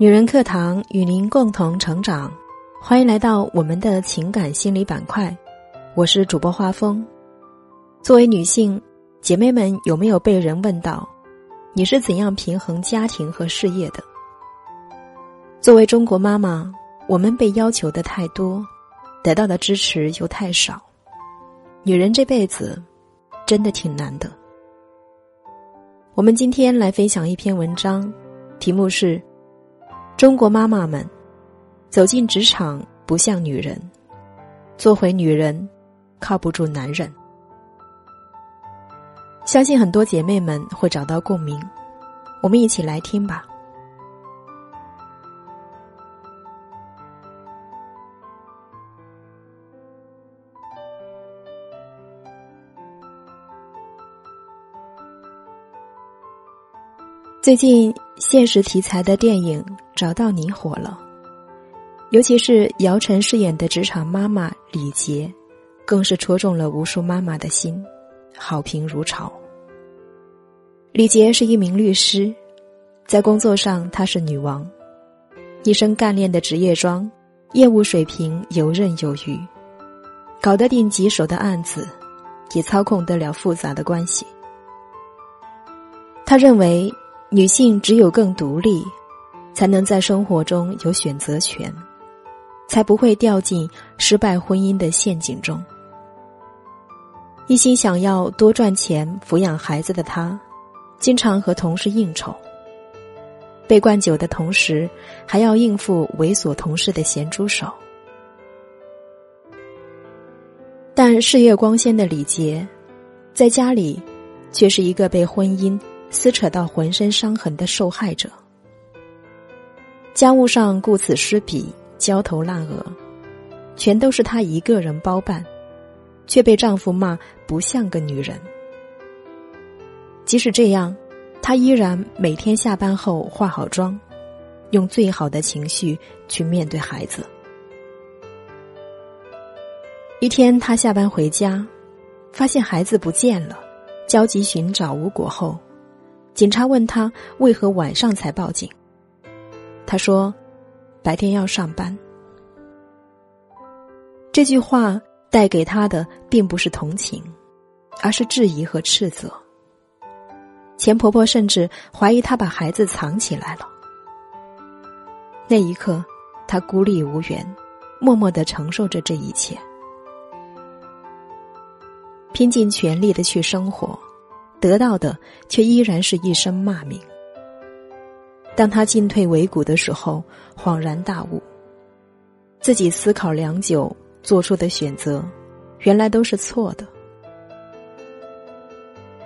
女人课堂与您共同成长，欢迎来到我们的情感心理板块。我是主播花风。作为女性，姐妹们有没有被人问到，你是怎样平衡家庭和事业的？作为中国妈妈，我们被要求的太多，得到的支持又太少。女人这辈子真的挺难的。我们今天来分享一篇文章，题目是。中国妈妈们走进职场不像女人，做回女人靠不住男人。相信很多姐妹们会找到共鸣，我们一起来听吧。最近现实题材的电影。找到你火了，尤其是姚晨饰演的职场妈妈李杰，更是戳中了无数妈妈的心，好评如潮。李杰是一名律师，在工作上她是女王，一身干练的职业装，业务水平游刃有余，搞得定棘手的案子，也操控得了复杂的关系。他认为，女性只有更独立。才能在生活中有选择权，才不会掉进失败婚姻的陷阱中。一心想要多赚钱抚养孩子的他，经常和同事应酬，被灌酒的同时，还要应付猥琐同事的咸猪手。但事业光鲜的李杰，在家里却是一个被婚姻撕扯到浑身伤痕的受害者。家务上顾此失彼，焦头烂额，全都是她一个人包办，却被丈夫骂不像个女人。即使这样，她依然每天下班后化好妆，用最好的情绪去面对孩子。一天，她下班回家，发现孩子不见了，焦急寻找无果后，警察问她为何晚上才报警。他说：“白天要上班。”这句话带给他的并不是同情，而是质疑和斥责。钱婆婆甚至怀疑她把孩子藏起来了。那一刻，她孤立无援，默默的承受着这一切，拼尽全力的去生活，得到的却依然是一声骂名。当他进退维谷的时候，恍然大悟，自己思考良久做出的选择，原来都是错的。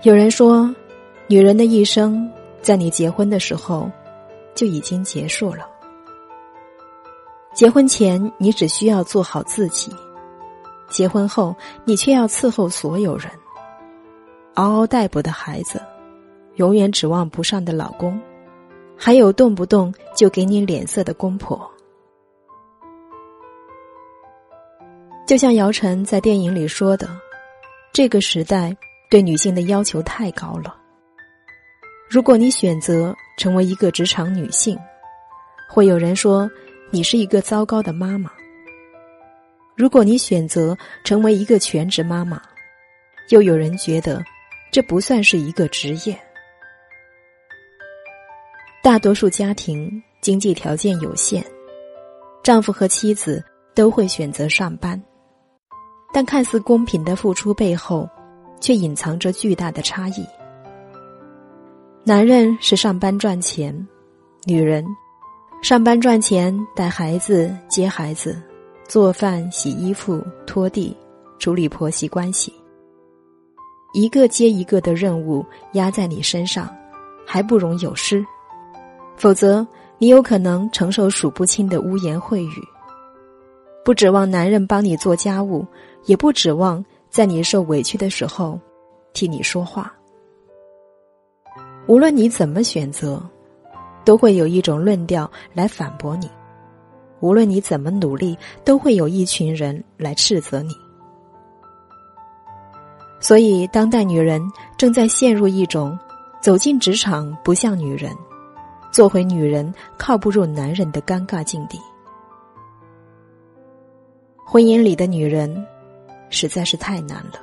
有人说，女人的一生在你结婚的时候就已经结束了。结婚前你只需要做好自己，结婚后你却要伺候所有人，嗷嗷待哺的孩子，永远指望不上的老公。还有动不动就给你脸色的公婆，就像姚晨在电影里说的：“这个时代对女性的要求太高了。如果你选择成为一个职场女性，会有人说你是一个糟糕的妈妈；如果你选择成为一个全职妈妈，又有人觉得这不算是一个职业。”大多数家庭经济条件有限，丈夫和妻子都会选择上班，但看似公平的付出背后，却隐藏着巨大的差异。男人是上班赚钱，女人上班赚钱带孩子、接孩子、做饭、洗衣服、拖地、处理婆媳关系，一个接一个的任务压在你身上，还不容有失。否则，你有可能承受数不清的污言秽语。不指望男人帮你做家务，也不指望在你受委屈的时候替你说话。无论你怎么选择，都会有一种论调来反驳你；无论你怎么努力，都会有一群人来斥责你。所以，当代女人正在陷入一种走进职场不像女人。做回女人靠不住男人的尴尬境地。婚姻里的女人实在是太难了。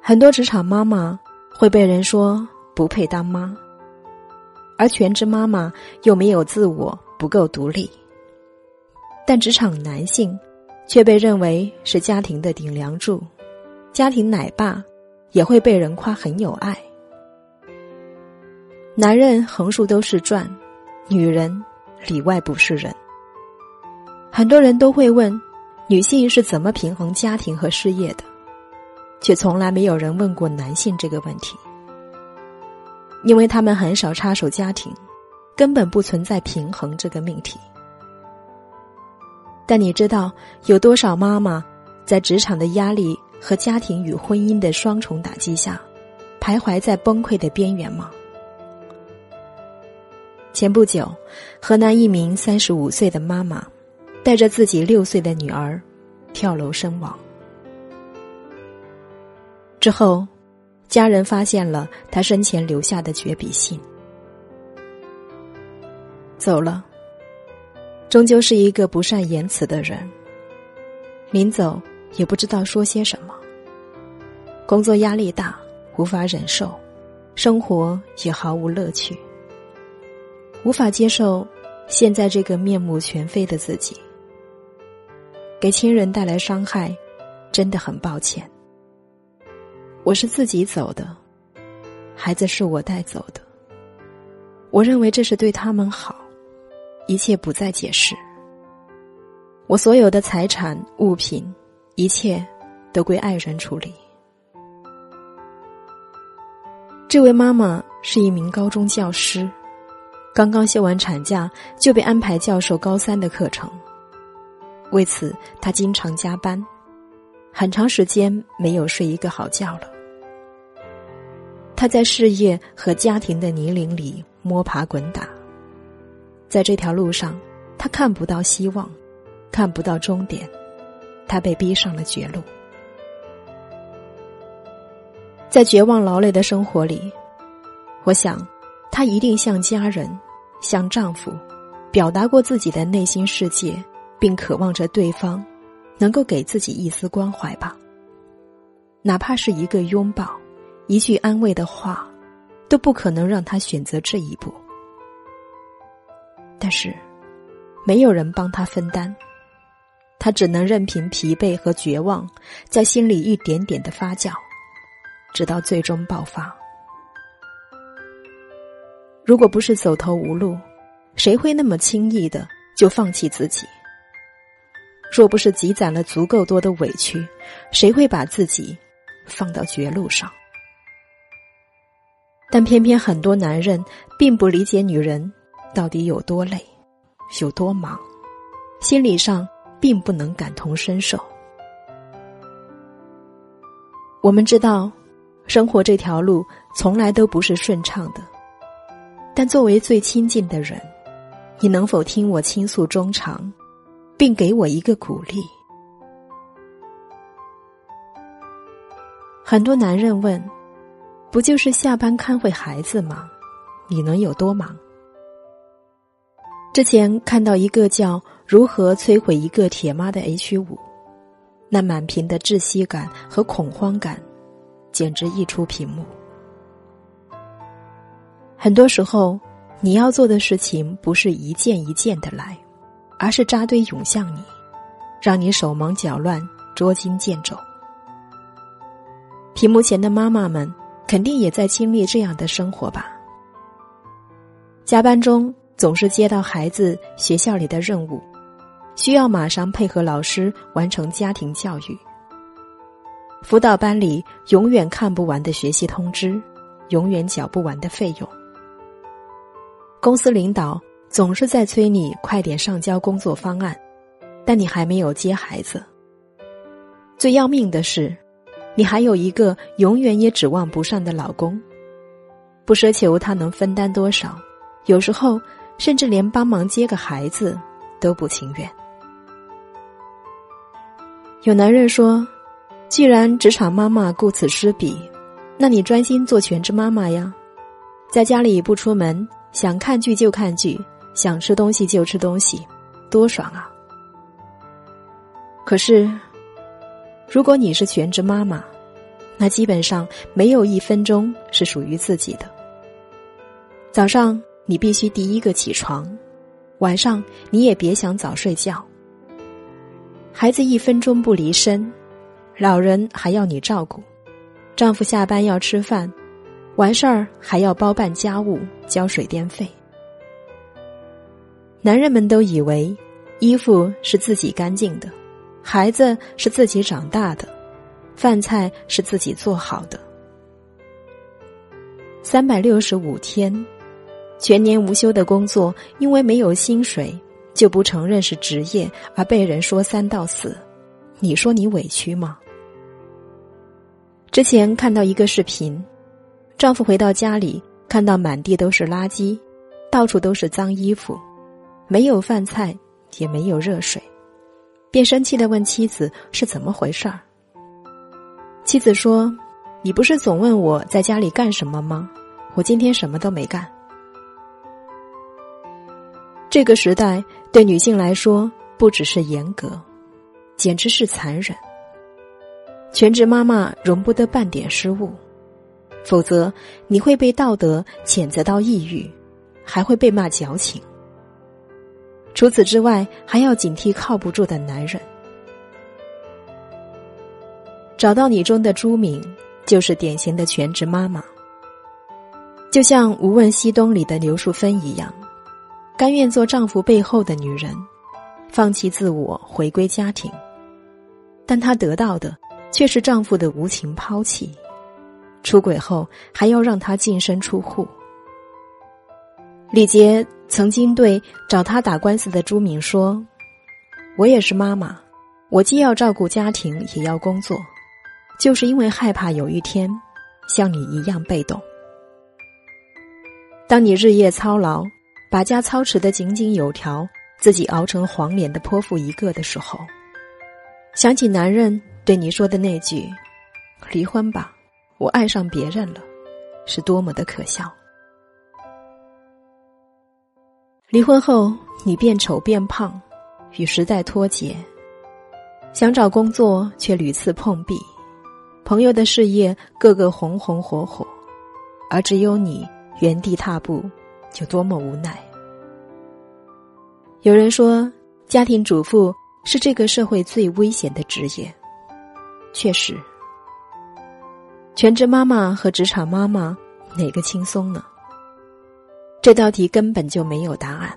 很多职场妈妈会被人说不配当妈，而全职妈妈又没有自我，不够独立。但职场男性却被认为是家庭的顶梁柱，家庭奶爸也会被人夸很有爱。男人横竖都是赚，女人里外不是人。很多人都会问，女性是怎么平衡家庭和事业的？却从来没有人问过男性这个问题，因为他们很少插手家庭，根本不存在平衡这个命题。但你知道有多少妈妈在职场的压力和家庭与婚姻的双重打击下，徘徊在崩溃的边缘吗？前不久，河南一名三十五岁的妈妈带着自己六岁的女儿跳楼身亡。之后，家人发现了他生前留下的绝笔信。走了，终究是一个不善言辞的人。临走也不知道说些什么。工作压力大，无法忍受，生活也毫无乐趣，无法接受现在这个面目全非的自己，给亲人带来伤害，真的很抱歉。我是自己走的，孩子是我带走的。我认为这是对他们好，一切不再解释。我所有的财产物品，一切都归爱人处理。这位妈妈是一名高中教师，刚刚休完产假就被安排教授高三的课程，为此他经常加班，很长时间没有睡一个好觉了。他在事业和家庭的泥泞里摸爬滚打，在这条路上，他看不到希望，看不到终点，他被逼上了绝路。在绝望劳累的生活里，我想，她一定向家人、向丈夫，表达过自己的内心世界，并渴望着对方能够给自己一丝关怀吧，哪怕是一个拥抱。一句安慰的话，都不可能让他选择这一步。但是，没有人帮他分担，他只能任凭疲惫和绝望在心里一点点的发酵，直到最终爆发。如果不是走投无路，谁会那么轻易的就放弃自己？若不是积攒了足够多的委屈，谁会把自己放到绝路上？但偏偏很多男人并不理解女人到底有多累，有多忙，心理上并不能感同身受。我们知道，生活这条路从来都不是顺畅的，但作为最亲近的人，你能否听我倾诉衷肠，并给我一个鼓励？很多男人问。不就是下班看会孩子吗？你能有多忙？之前看到一个叫《如何摧毁一个铁妈》的 H 五，那满屏的窒息感和恐慌感，简直溢出屏幕。很多时候，你要做的事情不是一件一件的来，而是扎堆涌向你，让你手忙脚乱、捉襟见肘。屏幕前的妈妈们。肯定也在经历这样的生活吧。加班中总是接到孩子学校里的任务，需要马上配合老师完成家庭教育。辅导班里永远看不完的学习通知，永远缴不完的费用。公司领导总是在催你快点上交工作方案，但你还没有接孩子。最要命的是。你还有一个永远也指望不上的老公，不奢求他能分担多少，有时候甚至连帮忙接个孩子都不情愿。有男人说：“既然职场妈妈顾此失彼，那你专心做全职妈妈呀，在家里不出门，想看剧就看剧，想吃东西就吃东西，多爽啊！可是，如果你是全职妈妈，那基本上没有一分钟是属于自己的。早上你必须第一个起床，晚上你也别想早睡觉。孩子一分钟不离身，老人还要你照顾，丈夫下班要吃饭，完事儿还要包办家务、交水电费。男人们都以为衣服是自己干净的，孩子是自己长大的，饭菜是自己做好的。三百六十五天，全年无休的工作，因为没有薪水。就不承认是职业而被人说三道四，你说你委屈吗？之前看到一个视频，丈夫回到家里看到满地都是垃圾，到处都是脏衣服，没有饭菜也没有热水，便生气的问妻子是怎么回事儿。妻子说：“你不是总问我在家里干什么吗？我今天什么都没干。”这个时代对女性来说，不只是严格，简直是残忍。全职妈妈容不得半点失误，否则你会被道德谴责到抑郁，还会被骂矫情。除此之外，还要警惕靠不住的男人。找到你中的朱敏，就是典型的全职妈妈，就像《无问西东》里的刘淑芬一样。甘愿做丈夫背后的女人，放弃自我，回归家庭，但她得到的却是丈夫的无情抛弃。出轨后还要让他净身出户。李杰曾经对找他打官司的朱敏说：“我也是妈妈，我既要照顾家庭，也要工作，就是因为害怕有一天像你一样被动。当你日夜操劳。”把家操持的井井有条，自己熬成黄脸的泼妇一个的时候，想起男人对你说的那句“离婚吧，我爱上别人了”，是多么的可笑。离婚后，你变丑变胖，与时代脱节，想找工作却屡次碰壁，朋友的事业个个红红火火，而只有你原地踏步。就多么无奈。有人说，家庭主妇是这个社会最危险的职业。确实，全职妈妈和职场妈妈哪个轻松呢？这道题根本就没有答案。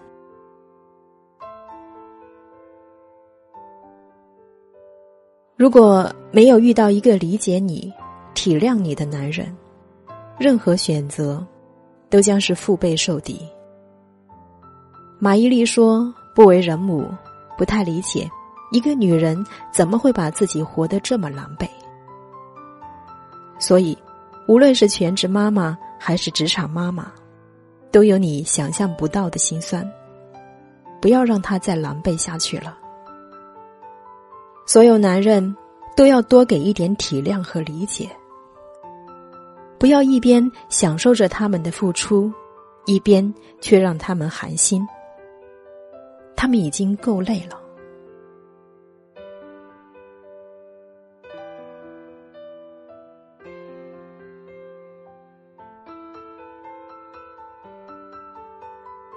如果没有遇到一个理解你、体谅你的男人，任何选择。都将是腹背受敌。马伊琍说：“不为人母，不太理解一个女人怎么会把自己活得这么狼狈。”所以，无论是全职妈妈还是职场妈妈，都有你想象不到的心酸。不要让她再狼狈下去了。所有男人都要多给一点体谅和理解。不要一边享受着他们的付出，一边却让他们寒心。他们已经够累了。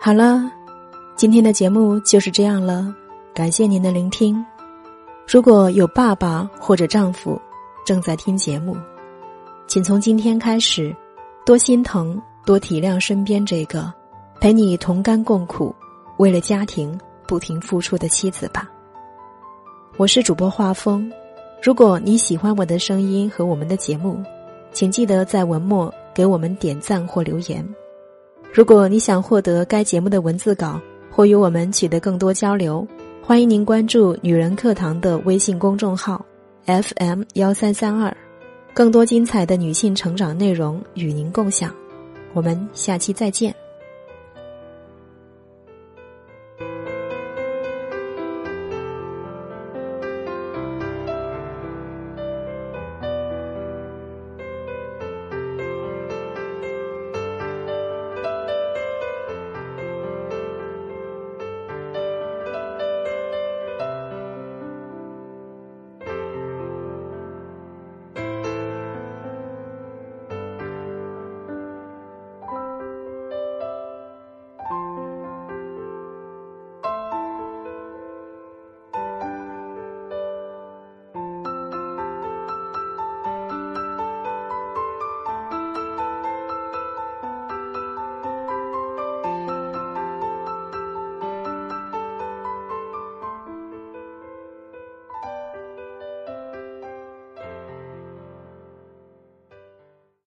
好了，今天的节目就是这样了，感谢您的聆听。如果有爸爸或者丈夫正在听节目。请从今天开始，多心疼、多体谅身边这个陪你同甘共苦、为了家庭不停付出的妻子吧。我是主播画风，如果你喜欢我的声音和我们的节目，请记得在文末给我们点赞或留言。如果你想获得该节目的文字稿或与我们取得更多交流，欢迎您关注“女人课堂”的微信公众号 FM 幺三三二。更多精彩的女性成长内容与您共享，我们下期再见。